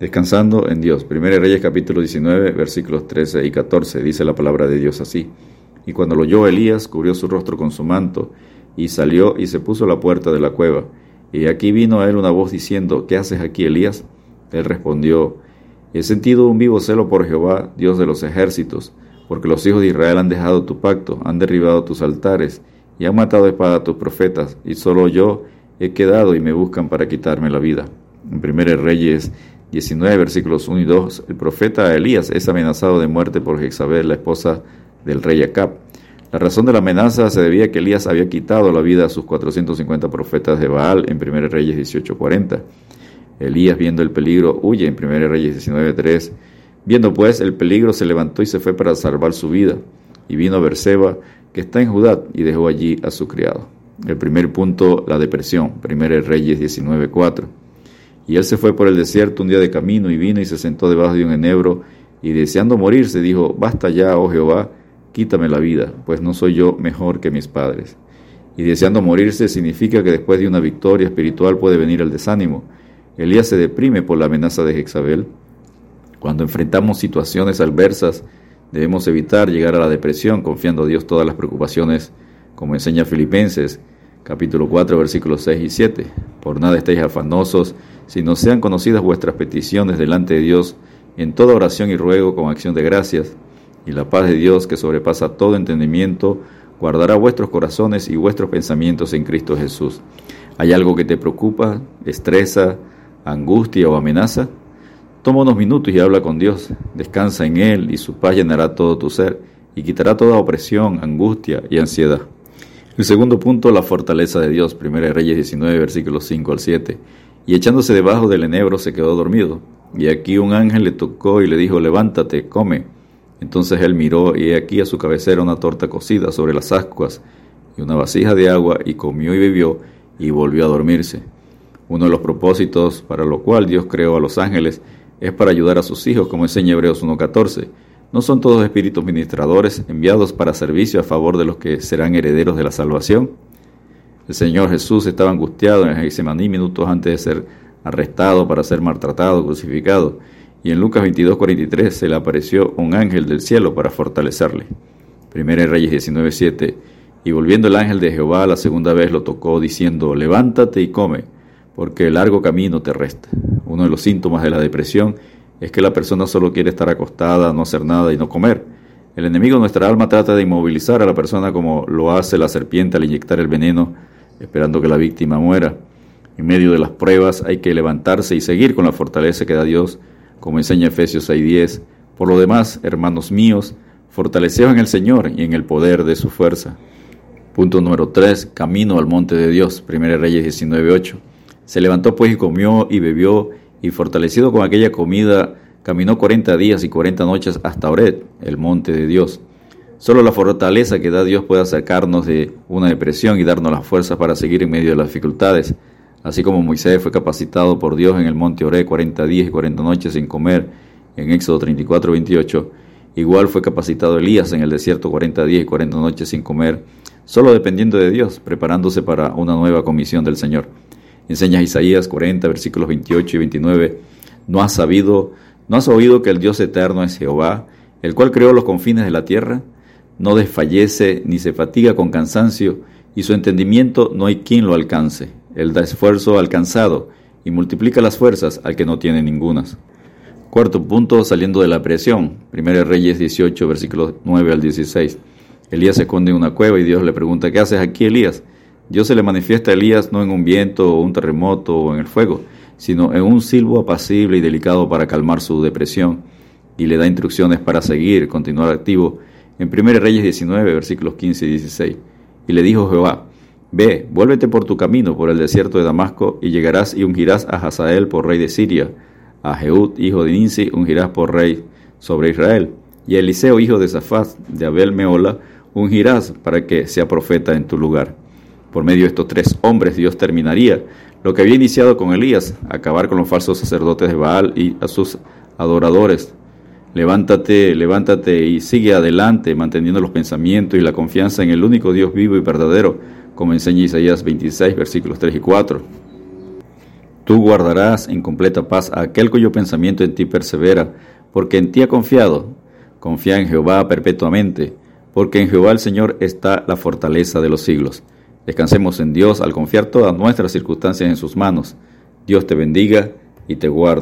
Descansando en Dios. 1 Reyes capítulo 19 versículos 13 y 14 dice la palabra de Dios así. Y cuando lo oyó Elías, cubrió su rostro con su manto, y salió y se puso a la puerta de la cueva. Y aquí vino a él una voz diciendo, ¿qué haces aquí, Elías? Él respondió, He sentido un vivo celo por Jehová, Dios de los ejércitos, porque los hijos de Israel han dejado tu pacto, han derribado tus altares, y han matado espada a tus profetas, y solo yo he quedado y me buscan para quitarme la vida. En 1 Reyes 19, versículos 1 y 2, el profeta Elías es amenazado de muerte por Jezabel, la esposa del rey Acab. La razón de la amenaza se debía a que Elías había quitado la vida a sus 450 profetas de Baal en 1 Reyes 18:40. Elías, viendo el peligro, huye en 1 Reyes 19:3. Viendo pues el peligro, se levantó y se fue para salvar su vida. Y vino a Berseba, que está en Judá, y dejó allí a su criado. El primer punto, la depresión. 1 Reyes 19:4. Y él se fue por el desierto un día de camino y vino y se sentó debajo de un enebro y deseando morirse dijo, basta ya, oh Jehová, quítame la vida, pues no soy yo mejor que mis padres. Y deseando morirse significa que después de una victoria espiritual puede venir el desánimo. Elías se deprime por la amenaza de Jezabel. Cuando enfrentamos situaciones adversas, debemos evitar llegar a la depresión confiando a Dios todas las preocupaciones, como enseña Filipenses capítulo 4 versículos 6 y 7. Por nada estéis afanosos, si no sean conocidas vuestras peticiones delante de Dios en toda oración y ruego con acción de gracias, y la paz de Dios que sobrepasa todo entendimiento, guardará vuestros corazones y vuestros pensamientos en Cristo Jesús. ¿Hay algo que te preocupa, estresa, angustia o amenaza? Toma unos minutos y habla con Dios, descansa en Él y su paz llenará todo tu ser y quitará toda opresión, angustia y ansiedad. El segundo punto, la fortaleza de Dios, 1 Reyes 19, versículos 5 al 7. Y echándose debajo del enebro se quedó dormido. Y aquí un ángel le tocó y le dijo, levántate, come. Entonces él miró y aquí a su cabecera una torta cocida sobre las ascuas y una vasija de agua y comió y bebió y volvió a dormirse. Uno de los propósitos para lo cual Dios creó a los ángeles es para ayudar a sus hijos, como enseña Hebreos 1.14. ¿No son todos espíritus ministradores enviados para servicio a favor de los que serán herederos de la salvación? El Señor Jesús estaba angustiado en Getsemaní minutos antes de ser arrestado para ser maltratado, crucificado. Y en Lucas 22:43 se le apareció un ángel del cielo para fortalecerle. Primera Reyes 19:7. Y volviendo el ángel de Jehová la segunda vez lo tocó diciendo, levántate y come, porque el largo camino te resta. Uno de los síntomas de la depresión es que la persona solo quiere estar acostada, no hacer nada y no comer. El enemigo de nuestra alma trata de inmovilizar a la persona como lo hace la serpiente al inyectar el veneno, esperando que la víctima muera. En medio de las pruebas hay que levantarse y seguir con la fortaleza que da Dios, como enseña Efesios 6:10. Por lo demás, hermanos míos, fortaleceos en el Señor y en el poder de su fuerza. Punto número 3. Camino al monte de Dios. 1 Reyes 19:8. Se levantó pues y comió y bebió, y fortalecido con aquella comida, caminó cuarenta días y cuarenta noches hasta Ored, el monte de Dios. Solo la fortaleza que da Dios puede sacarnos de una depresión y darnos las fuerzas para seguir en medio de las dificultades. Así como Moisés fue capacitado por Dios en el monte Oré 40 días y 40 noches sin comer, en Éxodo 34, 28, igual fue capacitado Elías en el desierto 40 días y 40 noches sin comer, solo dependiendo de Dios, preparándose para una nueva comisión del Señor. Enseña Isaías 40, versículos 28 y 29, ¿no has sabido, no has oído que el Dios eterno es Jehová, el cual creó los confines de la tierra? No desfallece ni se fatiga con cansancio, y su entendimiento no hay quien lo alcance. Él da esfuerzo alcanzado y multiplica las fuerzas al que no tiene ningunas. Cuarto punto, saliendo de la presión. Primero Reyes 18, versículos 9 al 16. Elías se esconde en una cueva y Dios le pregunta, ¿qué haces aquí, Elías? Dios se le manifiesta a Elías no en un viento o un terremoto o en el fuego, sino en un silbo apacible y delicado para calmar su depresión, y le da instrucciones para seguir, continuar activo, en 1 Reyes 19, versículos 15 y 16. Y le dijo Jehová, Ve, vuélvete por tu camino por el desierto de Damasco, y llegarás y ungirás a Hazael por rey de Siria, a Jehud, hijo de Ninsi, ungirás por rey sobre Israel, y a Eliseo, hijo de Safat, de Abel Meola, ungirás para que sea profeta en tu lugar. Por medio de estos tres hombres Dios terminaría lo que había iniciado con Elías, acabar con los falsos sacerdotes de Baal y a sus adoradores. Levántate, levántate y sigue adelante, manteniendo los pensamientos y la confianza en el único Dios vivo y verdadero, como enseña Isaías 26, versículos 3 y 4. Tú guardarás en completa paz a aquel cuyo pensamiento en ti persevera, porque en ti ha confiado. Confía en Jehová perpetuamente, porque en Jehová el Señor está la fortaleza de los siglos. Descansemos en Dios al confiar todas nuestras circunstancias en sus manos. Dios te bendiga y te guarde.